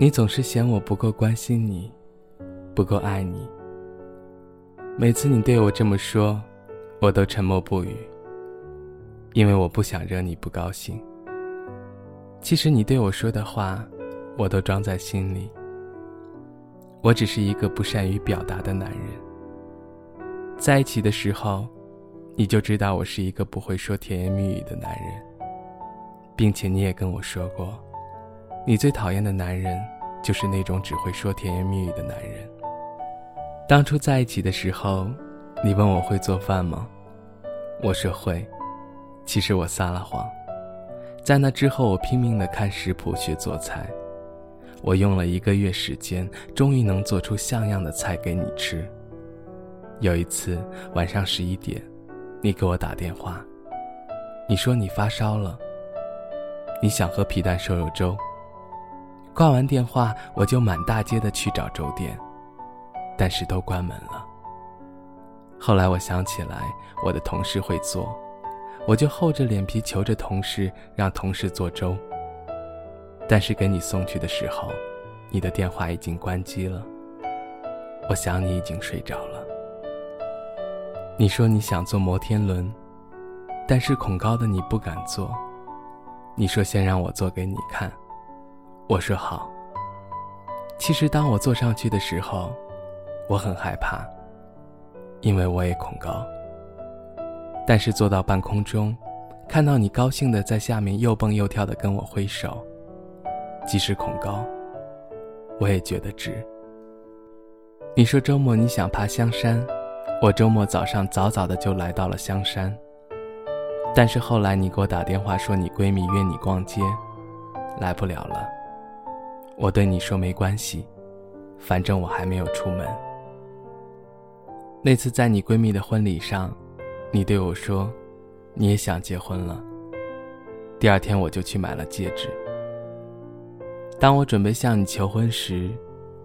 你总是嫌我不够关心你，不够爱你。每次你对我这么说，我都沉默不语，因为我不想惹你不高兴。其实你对我说的话，我都装在心里。我只是一个不善于表达的男人。在一起的时候，你就知道我是一个不会说甜言蜜语的男人，并且你也跟我说过。你最讨厌的男人，就是那种只会说甜言蜜语的男人。当初在一起的时候，你问我会做饭吗？我说会。其实我撒了谎。在那之后，我拼命的看食谱学做菜。我用了一个月时间，终于能做出像样的菜给你吃。有一次晚上十一点，你给我打电话，你说你发烧了，你想喝皮蛋瘦肉粥。挂完电话，我就满大街的去找粥店，但是都关门了。后来我想起来，我的同事会做，我就厚着脸皮求着同事，让同事做粥。但是给你送去的时候，你的电话已经关机了。我想你已经睡着了。你说你想坐摩天轮，但是恐高的你不敢坐。你说先让我做给你看。我说好。其实当我坐上去的时候，我很害怕，因为我也恐高。但是坐到半空中，看到你高兴的在下面又蹦又跳的跟我挥手，即使恐高，我也觉得值。你说周末你想爬香山，我周末早上早早的就来到了香山。但是后来你给我打电话说你闺蜜约你逛街，来不了了。我对你说没关系，反正我还没有出门。那次在你闺蜜的婚礼上，你对我说，你也想结婚了。第二天我就去买了戒指。当我准备向你求婚时，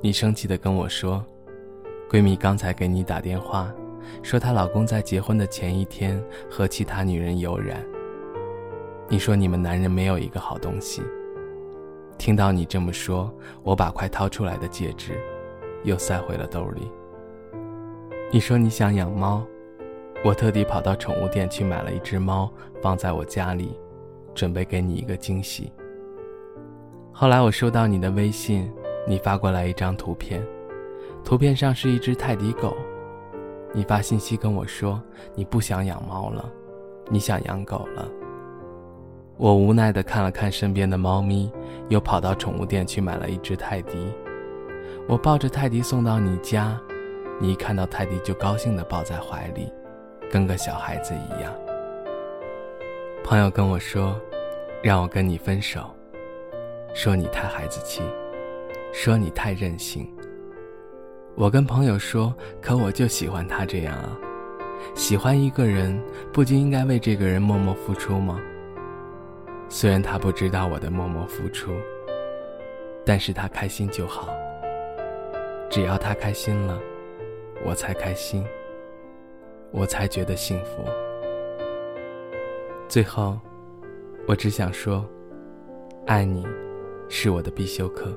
你生气的跟我说，闺蜜刚才给你打电话，说她老公在结婚的前一天和其他女人有染。你说你们男人没有一个好东西。听到你这么说，我把快掏出来的戒指又塞回了兜里。你说你想养猫，我特地跑到宠物店去买了一只猫，放在我家里，准备给你一个惊喜。后来我收到你的微信，你发过来一张图片，图片上是一只泰迪狗。你发信息跟我说你不想养猫了，你想养狗了。我无奈地看了看身边的猫咪，又跑到宠物店去买了一只泰迪。我抱着泰迪送到你家，你一看到泰迪就高兴地抱在怀里，跟个小孩子一样。朋友跟我说，让我跟你分手，说你太孩子气，说你太任性。我跟朋友说，可我就喜欢他这样啊，喜欢一个人，不就应该为这个人默默付出吗？虽然他不知道我的默默付出，但是他开心就好。只要他开心了，我才开心，我才觉得幸福。最后，我只想说，爱你，是我的必修课。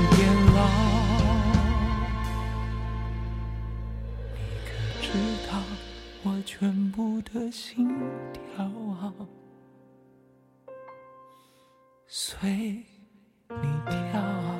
全部的心跳随你跳？